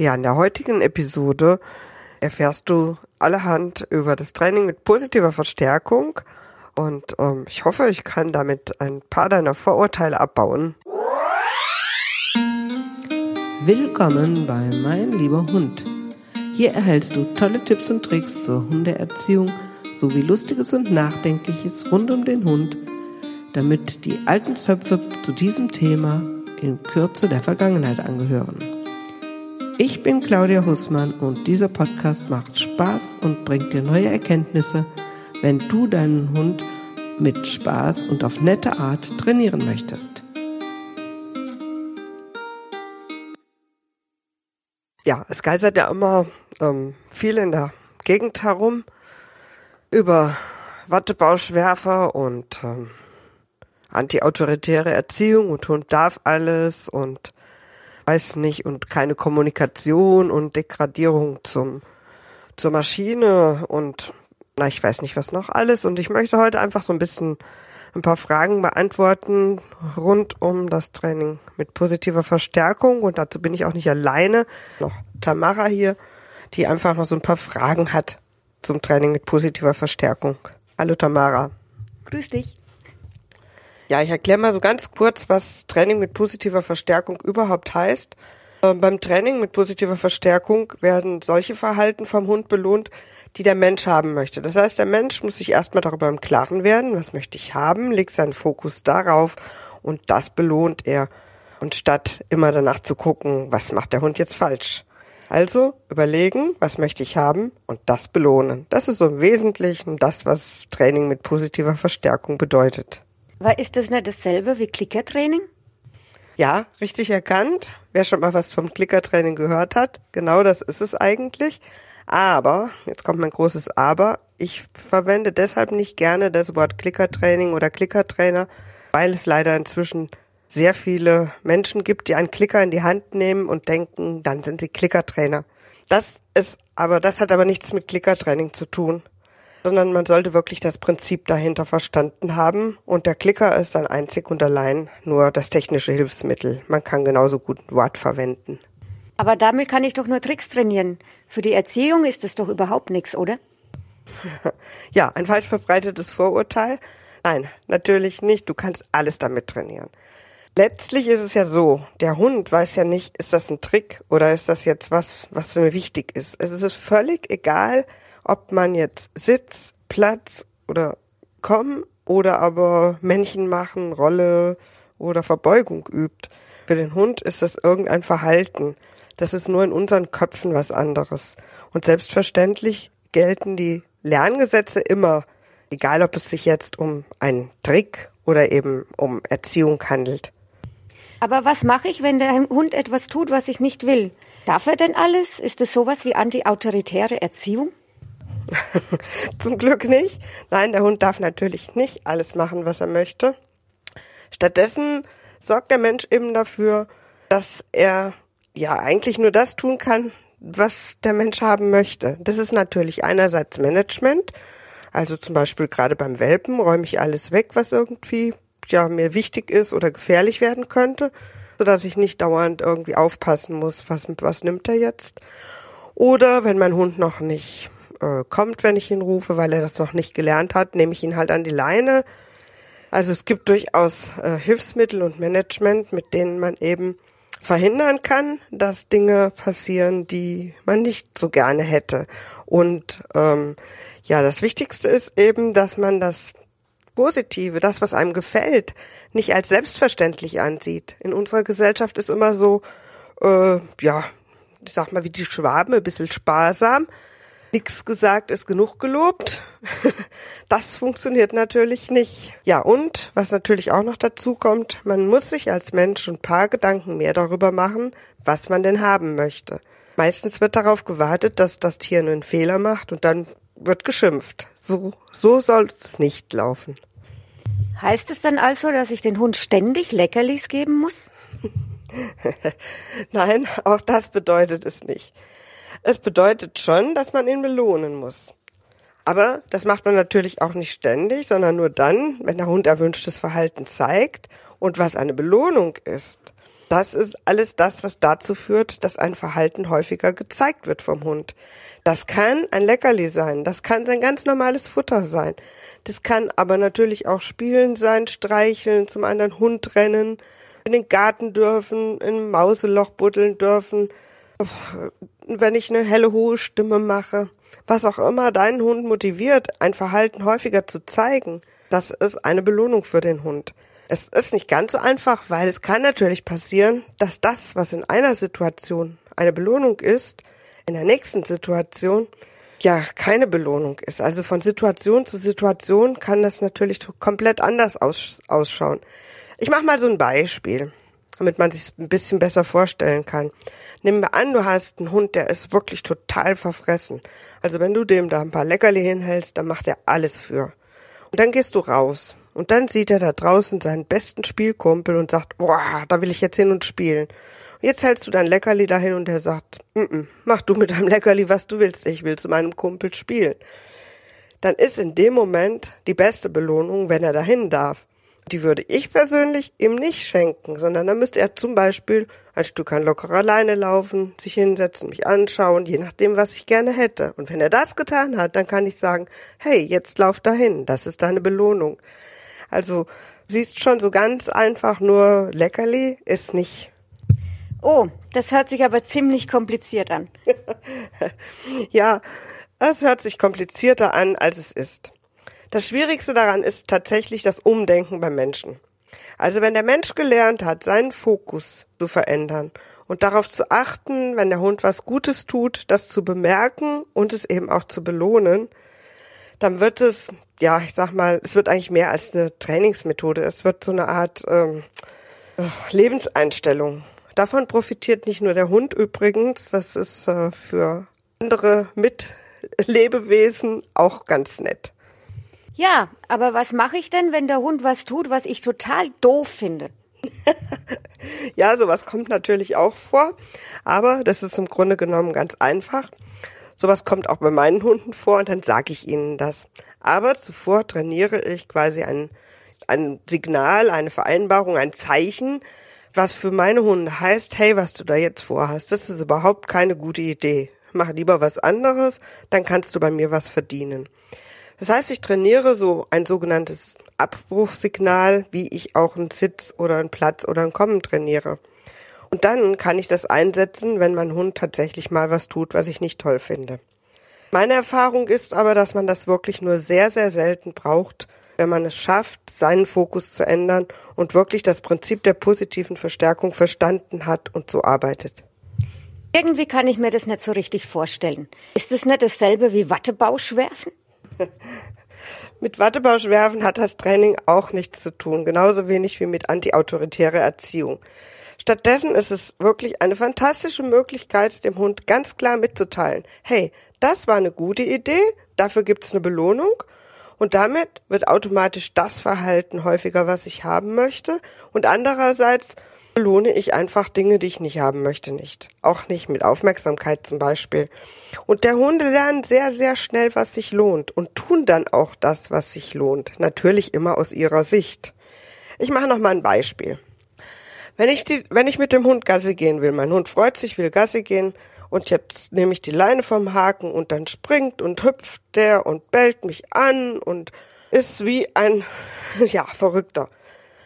Ja, in der heutigen Episode erfährst du allerhand über das Training mit positiver Verstärkung und ähm, ich hoffe, ich kann damit ein paar deiner Vorurteile abbauen. Willkommen bei Mein lieber Hund. Hier erhältst du tolle Tipps und Tricks zur Hundeerziehung sowie Lustiges und Nachdenkliches rund um den Hund, damit die alten Zöpfe zu diesem Thema in Kürze der Vergangenheit angehören. Ich bin Claudia Hussmann und dieser Podcast macht Spaß und bringt dir neue Erkenntnisse, wenn du deinen Hund mit Spaß und auf nette Art trainieren möchtest. Ja, es geistert ja immer ähm, viel in der Gegend herum über Wattebauschwerfer und ähm, antiautoritäre Erziehung und Hund darf alles und weiß nicht und keine Kommunikation und Degradierung zum zur Maschine und na ich weiß nicht was noch alles und ich möchte heute einfach so ein bisschen ein paar Fragen beantworten rund um das Training mit positiver Verstärkung und dazu bin ich auch nicht alleine noch Tamara hier die einfach noch so ein paar Fragen hat zum Training mit positiver Verstärkung. Hallo Tamara. Grüß dich. Ja, ich erkläre mal so ganz kurz, was Training mit positiver Verstärkung überhaupt heißt. Ähm, beim Training mit positiver Verstärkung werden solche Verhalten vom Hund belohnt, die der Mensch haben möchte. Das heißt, der Mensch muss sich erstmal darüber im Klaren werden, was möchte ich haben, legt seinen Fokus darauf und das belohnt er. Und statt immer danach zu gucken, was macht der Hund jetzt falsch. Also überlegen, was möchte ich haben und das belohnen. Das ist so im Wesentlichen das, was Training mit positiver Verstärkung bedeutet. Aber ist das nicht dasselbe wie Klickertraining? Ja, richtig erkannt. Wer schon mal was vom Klickertraining gehört hat, genau das ist es eigentlich. Aber, jetzt kommt mein großes Aber, ich verwende deshalb nicht gerne das Wort Klickertraining oder Klickertrainer, weil es leider inzwischen sehr viele Menschen gibt, die einen Klicker in die Hand nehmen und denken, dann sind sie Klickertrainer. Das ist aber, das hat aber nichts mit Klickertraining zu tun sondern man sollte wirklich das Prinzip dahinter verstanden haben. Und der Klicker ist dann einzig und allein nur das technische Hilfsmittel. Man kann genauso gut ein Wort verwenden. Aber damit kann ich doch nur Tricks trainieren. Für die Erziehung ist es doch überhaupt nichts, oder? ja, ein falsch verbreitetes Vorurteil. Nein, natürlich nicht. Du kannst alles damit trainieren. Letztlich ist es ja so, der Hund weiß ja nicht, ist das ein Trick oder ist das jetzt was, was mir wichtig ist. Es ist völlig egal, ob man jetzt Sitz, Platz oder Kommen oder aber Männchen machen, Rolle oder Verbeugung übt. Für den Hund ist das irgendein Verhalten. Das ist nur in unseren Köpfen was anderes. Und selbstverständlich gelten die Lerngesetze immer, egal ob es sich jetzt um einen Trick oder eben um Erziehung handelt. Aber was mache ich, wenn der Hund etwas tut, was ich nicht will? Darf er denn alles? Ist es sowas wie antiautoritäre Erziehung? Zum Glück nicht. Nein, der Hund darf natürlich nicht alles machen, was er möchte. Stattdessen sorgt der Mensch eben dafür, dass er ja eigentlich nur das tun kann, was der Mensch haben möchte. Das ist natürlich einerseits Management, also zum Beispiel gerade beim Welpen räume ich alles weg, was irgendwie ja mir wichtig ist oder gefährlich werden könnte, so dass ich nicht dauernd irgendwie aufpassen muss, was was nimmt er jetzt. Oder wenn mein Hund noch nicht äh, kommt, wenn ich ihn rufe, weil er das noch nicht gelernt hat, nehme ich ihn halt an die Leine. Also es gibt durchaus äh, Hilfsmittel und Management, mit denen man eben verhindern kann, dass Dinge passieren, die man nicht so gerne hätte. Und ähm, ja, das Wichtigste ist eben, dass man das Positive, das, was einem gefällt, nicht als selbstverständlich ansieht. In unserer Gesellschaft ist immer so, äh, ja, ich sag mal, wie die Schwaben, ein bisschen sparsam nichts gesagt ist genug gelobt. Das funktioniert natürlich nicht. Ja, und was natürlich auch noch dazu kommt, man muss sich als Mensch ein paar Gedanken mehr darüber machen, was man denn haben möchte. Meistens wird darauf gewartet, dass das Tier einen Fehler macht und dann wird geschimpft. So, so soll es nicht laufen. Heißt es dann also, dass ich den Hund ständig Leckerlis geben muss? Nein, auch das bedeutet es nicht. Es bedeutet schon, dass man ihn belohnen muss. Aber das macht man natürlich auch nicht ständig, sondern nur dann, wenn der Hund erwünschtes Verhalten zeigt und was eine Belohnung ist. Das ist alles das, was dazu führt, dass ein Verhalten häufiger gezeigt wird vom Hund. Das kann ein Leckerli sein, das kann sein ganz normales Futter sein. Das kann aber natürlich auch Spielen sein, streicheln, zum anderen Hund rennen, in den Garten dürfen, im Mauseloch buddeln dürfen, wenn ich eine helle hohe Stimme mache, was auch immer deinen Hund motiviert, ein Verhalten häufiger zu zeigen, das ist eine Belohnung für den Hund. Es ist nicht ganz so einfach, weil es kann natürlich passieren, dass das, was in einer Situation eine Belohnung ist, in der nächsten Situation ja keine Belohnung ist. Also von Situation zu Situation kann das natürlich komplett anders aus, ausschauen. Ich mache mal so ein Beispiel, damit man sich ein bisschen besser vorstellen kann. Nimm mir an, du hast einen Hund, der ist wirklich total verfressen. Also wenn du dem da ein paar Leckerli hinhältst, dann macht er alles für. Und dann gehst du raus. Und dann sieht er da draußen seinen besten Spielkumpel und sagt, boah, da will ich jetzt hin und spielen. Jetzt hältst du dein Leckerli dahin und er sagt, mm -mm, mach du mit deinem Leckerli, was du willst, ich will zu meinem Kumpel spielen. Dann ist in dem Moment die beste Belohnung, wenn er dahin darf. Die würde ich persönlich ihm nicht schenken, sondern dann müsste er zum Beispiel ein Stück an lockerer Leine laufen, sich hinsetzen, mich anschauen, je nachdem, was ich gerne hätte. Und wenn er das getan hat, dann kann ich sagen, hey, jetzt lauf dahin, das ist deine Belohnung. Also, siehst schon so ganz einfach nur Leckerli ist nicht Oh, das hört sich aber ziemlich kompliziert an. ja, es hört sich komplizierter an, als es ist. Das Schwierigste daran ist tatsächlich das Umdenken beim Menschen. Also wenn der Mensch gelernt hat, seinen Fokus zu verändern und darauf zu achten, wenn der Hund was Gutes tut, das zu bemerken und es eben auch zu belohnen, dann wird es, ja, ich sag mal, es wird eigentlich mehr als eine Trainingsmethode. Es wird so eine Art ähm, Lebenseinstellung. Davon profitiert nicht nur der Hund übrigens, das ist äh, für andere Mitlebewesen auch ganz nett. Ja, aber was mache ich denn, wenn der Hund was tut, was ich total doof finde? ja, sowas kommt natürlich auch vor, aber das ist im Grunde genommen ganz einfach. Sowas kommt auch bei meinen Hunden vor und dann sage ich ihnen das. Aber zuvor trainiere ich quasi ein, ein Signal, eine Vereinbarung, ein Zeichen, was für meine Hunde heißt, hey, was du da jetzt vorhast, das ist überhaupt keine gute Idee. Mach lieber was anderes, dann kannst du bei mir was verdienen. Das heißt, ich trainiere so ein sogenanntes Abbruchssignal, wie ich auch einen Sitz oder einen Platz oder ein Kommen trainiere. Und dann kann ich das einsetzen, wenn mein Hund tatsächlich mal was tut, was ich nicht toll finde. Meine Erfahrung ist aber, dass man das wirklich nur sehr, sehr selten braucht, wenn man es schafft, seinen Fokus zu ändern und wirklich das Prinzip der positiven Verstärkung verstanden hat und so arbeitet. Irgendwie kann ich mir das nicht so richtig vorstellen. Ist es nicht dasselbe wie Wattebauschwerfen? mit Wattebauschwerfen hat das Training auch nichts zu tun, genauso wenig wie mit antiautoritärer Erziehung. Stattdessen ist es wirklich eine fantastische Möglichkeit, dem Hund ganz klar mitzuteilen, hey, das war eine gute Idee, dafür gibt es eine Belohnung und damit wird automatisch das Verhalten häufiger, was ich haben möchte. Und andererseits belohne ich einfach Dinge, die ich nicht haben möchte, nicht. Auch nicht mit Aufmerksamkeit zum Beispiel. Und der Hunde lernen sehr, sehr schnell, was sich lohnt und tun dann auch das, was sich lohnt. Natürlich immer aus ihrer Sicht. Ich mache noch mal ein Beispiel. Wenn ich, die, wenn ich mit dem Hund Gasse gehen will, mein Hund freut sich, will Gasse gehen und jetzt nehme ich die Leine vom Haken und dann springt und hüpft der und bellt mich an und ist wie ein, ja, Verrückter.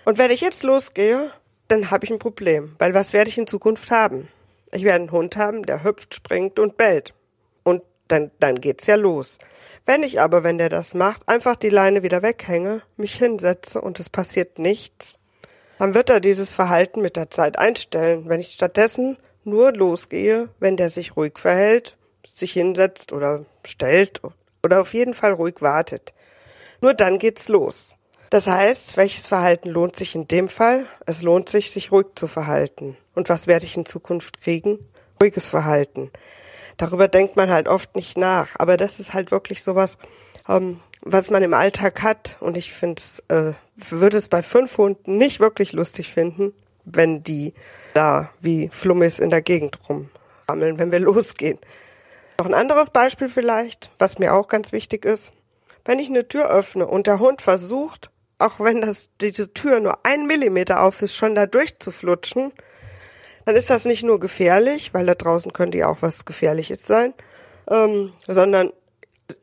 Und wenn ich jetzt losgehe, dann habe ich ein Problem, weil was werde ich in Zukunft haben? Ich werde einen Hund haben, der hüpft, springt und bellt. Und dann, dann geht's ja los. Wenn ich aber, wenn der das macht, einfach die Leine wieder weghänge, mich hinsetze und es passiert nichts, dann wird er dieses Verhalten mit der Zeit einstellen. Wenn ich stattdessen nur losgehe, wenn der sich ruhig verhält, sich hinsetzt oder stellt oder auf jeden Fall ruhig wartet. Nur dann geht's los. Das heißt, welches Verhalten lohnt sich in dem Fall? Es lohnt sich, sich ruhig zu verhalten. Und was werde ich in Zukunft kriegen? Ruhiges Verhalten. Darüber denkt man halt oft nicht nach. Aber das ist halt wirklich sowas, ähm, was man im Alltag hat. Und ich finde, äh, würde es bei fünf Hunden nicht wirklich lustig finden, wenn die da wie Flummis in der Gegend rumrammeln, wenn wir losgehen. Noch ein anderes Beispiel vielleicht, was mir auch ganz wichtig ist. Wenn ich eine Tür öffne und der Hund versucht, auch wenn das, diese Tür nur ein Millimeter auf ist, schon da durchzuflutschen, dann ist das nicht nur gefährlich, weil da draußen könnte ja auch was Gefährliches sein, ähm, sondern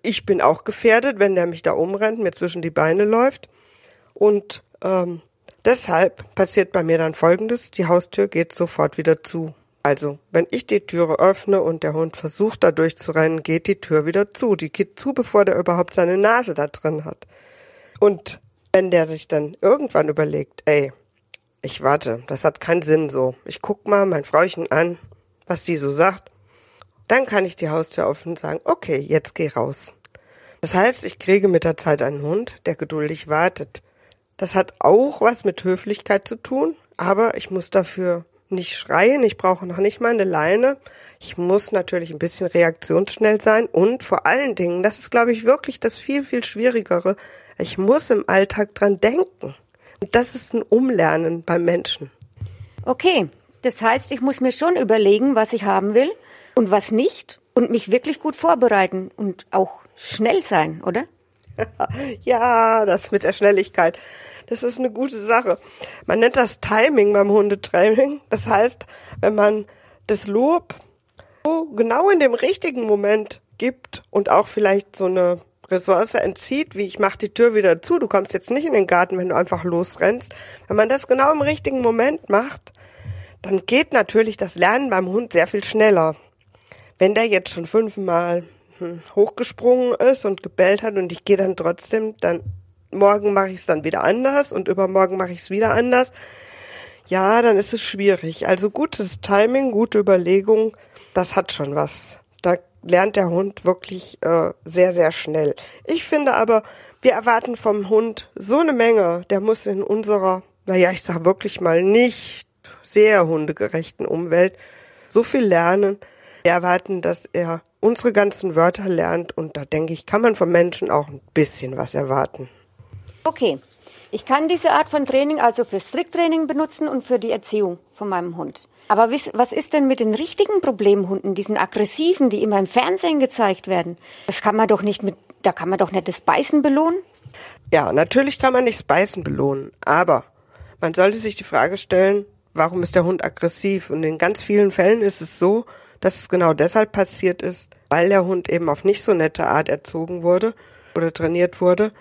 ich bin auch gefährdet, wenn der mich da umrennt, mir zwischen die Beine läuft. Und ähm, deshalb passiert bei mir dann Folgendes, die Haustür geht sofort wieder zu. Also, wenn ich die Türe öffne und der Hund versucht da durchzurennen, geht die Tür wieder zu. Die geht zu, bevor der überhaupt seine Nase da drin hat. Und wenn der sich dann irgendwann überlegt, ey, ich warte, das hat keinen Sinn so. Ich guck mal mein Frauchen an, was die so sagt. Dann kann ich die Haustür öffnen und sagen, okay, jetzt geh raus. Das heißt, ich kriege mit der Zeit einen Hund, der geduldig wartet. Das hat auch was mit Höflichkeit zu tun, aber ich muss dafür nicht schreien, ich brauche noch nicht mal eine Leine. Ich muss natürlich ein bisschen reaktionsschnell sein und vor allen Dingen, das ist, glaube ich, wirklich das viel, viel Schwierigere, ich muss im Alltag dran denken. Und das ist ein Umlernen beim Menschen. Okay, das heißt, ich muss mir schon überlegen, was ich haben will und was nicht und mich wirklich gut vorbereiten und auch schnell sein, oder? ja, das mit der Schnelligkeit. Das ist eine gute Sache. Man nennt das Timing beim Hundetraining. Das heißt, wenn man das Lob genau in dem richtigen Moment gibt und auch vielleicht so eine Ressource entzieht, wie ich mach die Tür wieder zu, du kommst jetzt nicht in den Garten, wenn du einfach losrennst. Wenn man das genau im richtigen Moment macht, dann geht natürlich das Lernen beim Hund sehr viel schneller. Wenn der jetzt schon fünfmal hochgesprungen ist und gebellt hat und ich gehe dann trotzdem, dann morgen mache ich es dann wieder anders und übermorgen mache ich es wieder anders. Ja, dann ist es schwierig. Also gutes Timing, gute Überlegung, das hat schon was. Da lernt der Hund wirklich äh, sehr, sehr schnell. Ich finde aber, wir erwarten vom Hund so eine Menge, der muss in unserer, naja, ich sage wirklich mal nicht sehr hundegerechten Umwelt so viel lernen. Wir erwarten, dass er unsere ganzen Wörter lernt und da denke ich, kann man vom Menschen auch ein bisschen was erwarten. Okay, ich kann diese Art von Training also für Stricktraining benutzen und für die Erziehung von meinem Hund. Aber was ist denn mit den richtigen Problemhunden, diesen aggressiven, die immer im Fernsehen gezeigt werden? Das kann man doch nicht mit, da kann man doch nicht das Beißen belohnen? Ja, natürlich kann man nicht das Beißen belohnen, aber man sollte sich die Frage stellen, warum ist der Hund aggressiv? Und in ganz vielen Fällen ist es so, dass es genau deshalb passiert ist, weil der Hund eben auf nicht so nette Art erzogen wurde oder trainiert wurde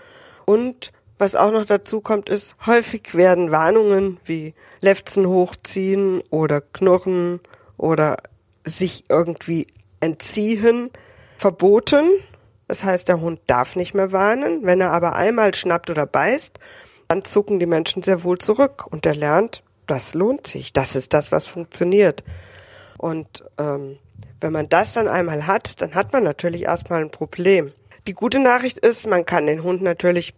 und was auch noch dazu kommt, ist, häufig werden Warnungen wie Lefzen hochziehen oder knurren oder sich irgendwie entziehen verboten. Das heißt, der Hund darf nicht mehr warnen. Wenn er aber einmal schnappt oder beißt, dann zucken die Menschen sehr wohl zurück und er lernt, das lohnt sich. Das ist das, was funktioniert. Und ähm, wenn man das dann einmal hat, dann hat man natürlich erstmal ein Problem. Die gute Nachricht ist, man kann den Hund natürlich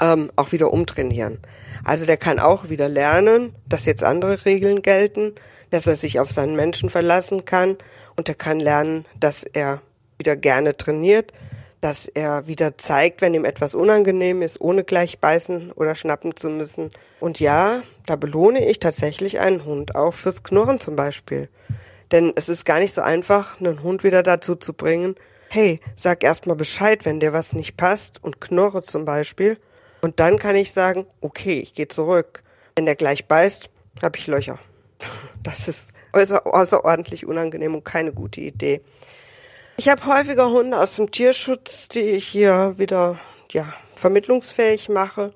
ähm, auch wieder umtrainieren. Also der kann auch wieder lernen, dass jetzt andere Regeln gelten, dass er sich auf seinen Menschen verlassen kann und er kann lernen, dass er wieder gerne trainiert, dass er wieder zeigt, wenn ihm etwas unangenehm ist, ohne gleich beißen oder schnappen zu müssen. Und ja, da belohne ich tatsächlich einen Hund, auch fürs Knurren zum Beispiel. Denn es ist gar nicht so einfach, einen Hund wieder dazu zu bringen, hey, sag erst mal Bescheid, wenn dir was nicht passt und knurre zum Beispiel. Und dann kann ich sagen, okay, ich gehe zurück. Wenn der gleich beißt, habe ich Löcher. Das ist außer, außerordentlich unangenehm und keine gute Idee. Ich habe häufiger Hunde aus dem Tierschutz, die ich hier wieder ja, vermittlungsfähig mache.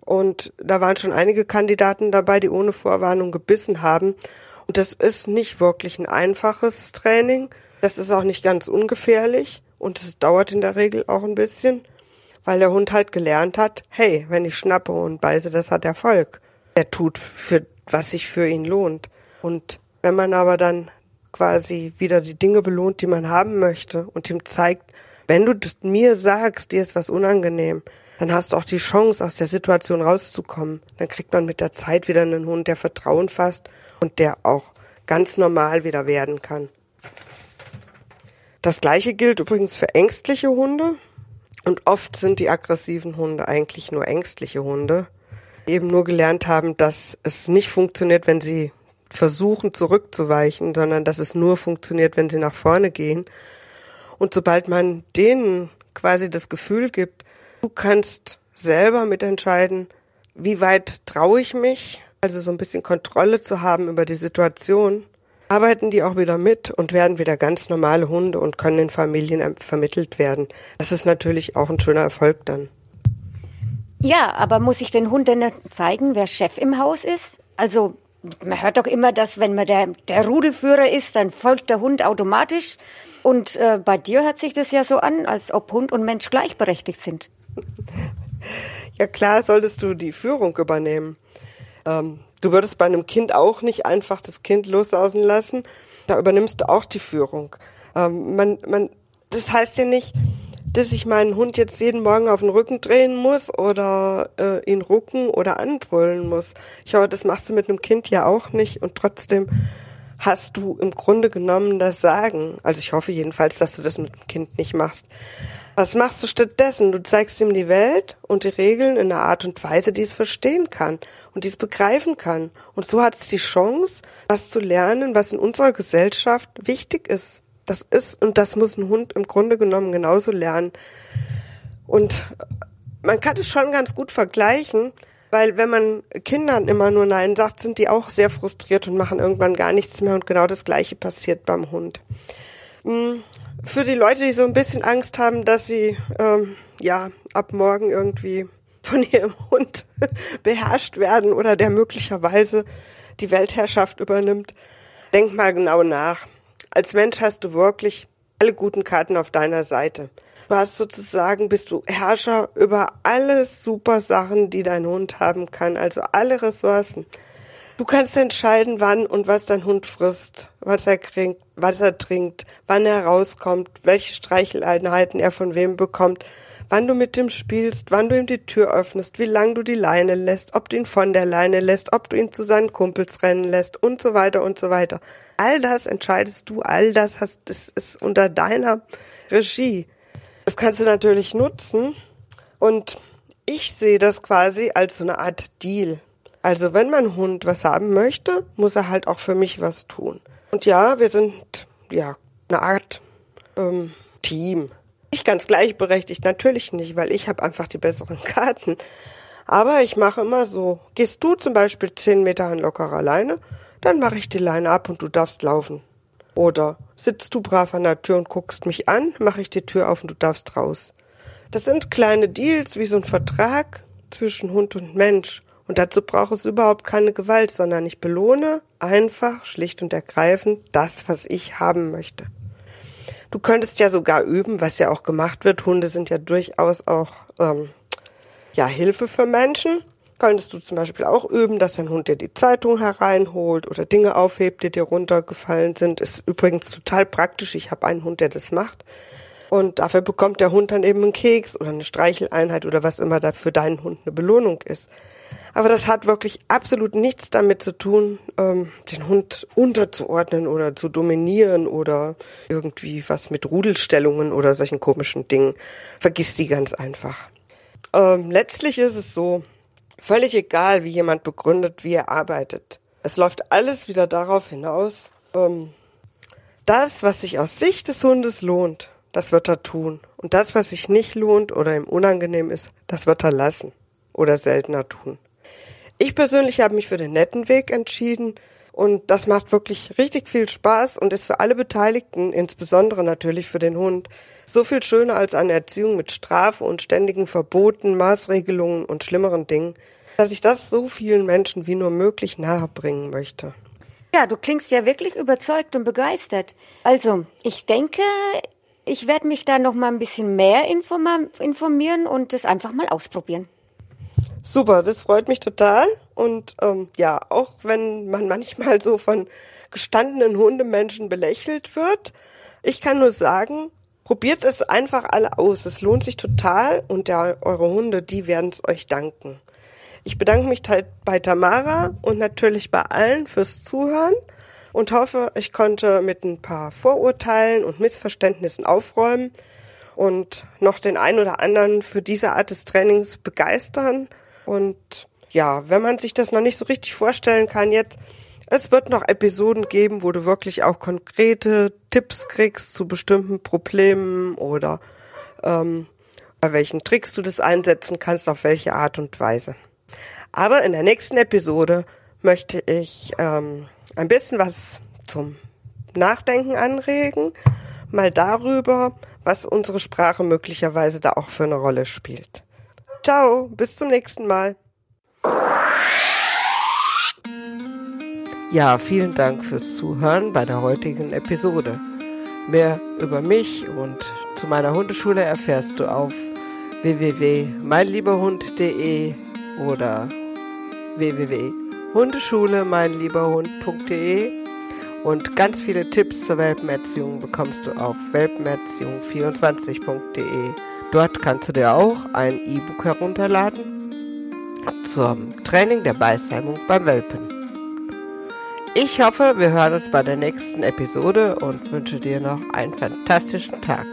Und da waren schon einige Kandidaten dabei, die ohne Vorwarnung gebissen haben. Und das ist nicht wirklich ein einfaches Training. Das ist auch nicht ganz ungefährlich. Und es dauert in der Regel auch ein bisschen weil der Hund halt gelernt hat, hey, wenn ich schnappe und beiße, das hat Erfolg. Er tut für was sich für ihn lohnt. Und wenn man aber dann quasi wieder die Dinge belohnt, die man haben möchte und ihm zeigt, wenn du mir sagst, dir ist was unangenehm, dann hast du auch die Chance, aus der Situation rauszukommen. Dann kriegt man mit der Zeit wieder einen Hund, der Vertrauen fasst und der auch ganz normal wieder werden kann. Das gleiche gilt übrigens für ängstliche Hunde. Und oft sind die aggressiven Hunde eigentlich nur ängstliche Hunde, die eben nur gelernt haben, dass es nicht funktioniert, wenn sie versuchen zurückzuweichen, sondern dass es nur funktioniert, wenn sie nach vorne gehen. Und sobald man denen quasi das Gefühl gibt, du kannst selber mitentscheiden, wie weit traue ich mich, also so ein bisschen Kontrolle zu haben über die Situation, arbeiten die auch wieder mit und werden wieder ganz normale Hunde und können in Familien vermittelt werden. Das ist natürlich auch ein schöner Erfolg dann. Ja, aber muss ich den Hund denn zeigen, wer Chef im Haus ist? Also man hört doch immer, dass wenn man der, der Rudelführer ist, dann folgt der Hund automatisch. Und äh, bei dir hört sich das ja so an, als ob Hund und Mensch gleichberechtigt sind. Ja klar, solltest du die Führung übernehmen. Ähm, du würdest bei einem Kind auch nicht einfach das Kind loslausen lassen. Da übernimmst du auch die Führung. Ähm, man, man, das heißt ja nicht, dass ich meinen Hund jetzt jeden Morgen auf den Rücken drehen muss oder äh, ihn rucken oder anbrüllen muss. Ich hoffe, das machst du mit einem Kind ja auch nicht und trotzdem hast du im Grunde genommen das Sagen. Also ich hoffe jedenfalls, dass du das mit dem Kind nicht machst. Was machst du stattdessen? Du zeigst ihm die Welt und die Regeln in einer Art und Weise, die es verstehen kann und die es begreifen kann. Und so hat es die Chance, was zu lernen, was in unserer Gesellschaft wichtig ist. Das ist und das muss ein Hund im Grunde genommen genauso lernen. Und man kann es schon ganz gut vergleichen, weil wenn man Kindern immer nur Nein sagt, sind die auch sehr frustriert und machen irgendwann gar nichts mehr und genau das Gleiche passiert beim Hund. Hm, für die Leute, die so ein bisschen Angst haben, dass sie ähm, ja ab morgen irgendwie von ihrem Hund beherrscht werden oder der möglicherweise die Weltherrschaft übernimmt, denk mal genau nach. Als Mensch hast du wirklich alle guten Karten auf deiner Seite. Du hast sozusagen, bist du Herrscher über alle super Sachen, die dein Hund haben kann, also alle Ressourcen. Du kannst entscheiden, wann und was dein Hund frisst, was er kriegt, was er trinkt, wann er rauskommt, welche Streicheleinheiten er von wem bekommt, wann du mit ihm spielst, wann du ihm die Tür öffnest, wie lang du die Leine lässt, ob du ihn von der Leine lässt, ob du ihn zu seinen Kumpels rennen lässt und so weiter und so weiter. All das entscheidest du, all das hast, das ist unter deiner Regie. Das kannst du natürlich nutzen und ich sehe das quasi als so eine Art Deal. Also wenn mein Hund was haben möchte, muss er halt auch für mich was tun. Und ja, wir sind ja eine Art ähm, Team. Nicht ganz gleichberechtigt, natürlich nicht, weil ich habe einfach die besseren Karten. Aber ich mache immer so. Gehst du zum Beispiel zehn Meter an lockerer Leine, dann mache ich die Leine ab und du darfst laufen. Oder sitzt du brav an der Tür und guckst mich an, mache ich die Tür auf und du darfst raus. Das sind kleine Deals wie so ein Vertrag zwischen Hund und Mensch. Und dazu braucht es überhaupt keine Gewalt, sondern ich belohne einfach, schlicht und ergreifend, das, was ich haben möchte. Du könntest ja sogar üben, was ja auch gemacht wird. Hunde sind ja durchaus auch ähm, ja Hilfe für Menschen. Könntest du zum Beispiel auch üben, dass dein Hund dir die Zeitung hereinholt oder Dinge aufhebt, die dir runtergefallen sind. Ist übrigens total praktisch. Ich habe einen Hund, der das macht. Und dafür bekommt der Hund dann eben einen Keks oder eine Streicheleinheit oder was immer da für deinen Hund eine Belohnung ist. Aber das hat wirklich absolut nichts damit zu tun, ähm, den Hund unterzuordnen oder zu dominieren oder irgendwie was mit Rudelstellungen oder solchen komischen Dingen. Vergiss die ganz einfach. Ähm, letztlich ist es so, völlig egal, wie jemand begründet, wie er arbeitet. Es läuft alles wieder darauf hinaus, ähm, das, was sich aus Sicht des Hundes lohnt, das wird er tun. Und das, was sich nicht lohnt oder ihm unangenehm ist, das wird er lassen oder seltener tun. Ich persönlich habe mich für den netten Weg entschieden und das macht wirklich richtig viel Spaß und ist für alle Beteiligten, insbesondere natürlich für den Hund, so viel schöner als eine Erziehung mit Strafe und ständigen Verboten, Maßregelungen und schlimmeren Dingen, dass ich das so vielen Menschen wie nur möglich nahebringen möchte. Ja, du klingst ja wirklich überzeugt und begeistert. Also, ich denke, ich werde mich da noch mal ein bisschen mehr informieren und das einfach mal ausprobieren. Super, das freut mich total. Und ähm, ja, auch wenn man manchmal so von gestandenen Hundemenschen belächelt wird, ich kann nur sagen, probiert es einfach alle aus. Es lohnt sich total und ja, eure Hunde, die werden es euch danken. Ich bedanke mich bei Tamara und natürlich bei allen fürs Zuhören und hoffe, ich konnte mit ein paar Vorurteilen und Missverständnissen aufräumen und noch den einen oder anderen für diese Art des Trainings begeistern und ja, wenn man sich das noch nicht so richtig vorstellen kann jetzt, es wird noch Episoden geben, wo du wirklich auch konkrete Tipps kriegst zu bestimmten Problemen oder ähm, bei welchen Tricks du das einsetzen kannst, auf welche Art und Weise. Aber in der nächsten Episode möchte ich ähm, ein bisschen was zum Nachdenken anregen, mal darüber, was unsere Sprache möglicherweise da auch für eine Rolle spielt. Ciao, bis zum nächsten Mal. Ja, vielen Dank fürs Zuhören bei der heutigen Episode. Mehr über mich und zu meiner Hundeschule erfährst du auf www.meinlieberhund.de oder www.hundeschule-meinlieberhund.de und ganz viele Tipps zur Welpenerziehung bekommst du auf welpenerziehung24.de. Dort kannst du dir auch ein E-Book herunterladen zum Training der Beißheimung beim Welpen. Ich hoffe, wir hören uns bei der nächsten Episode und wünsche dir noch einen fantastischen Tag.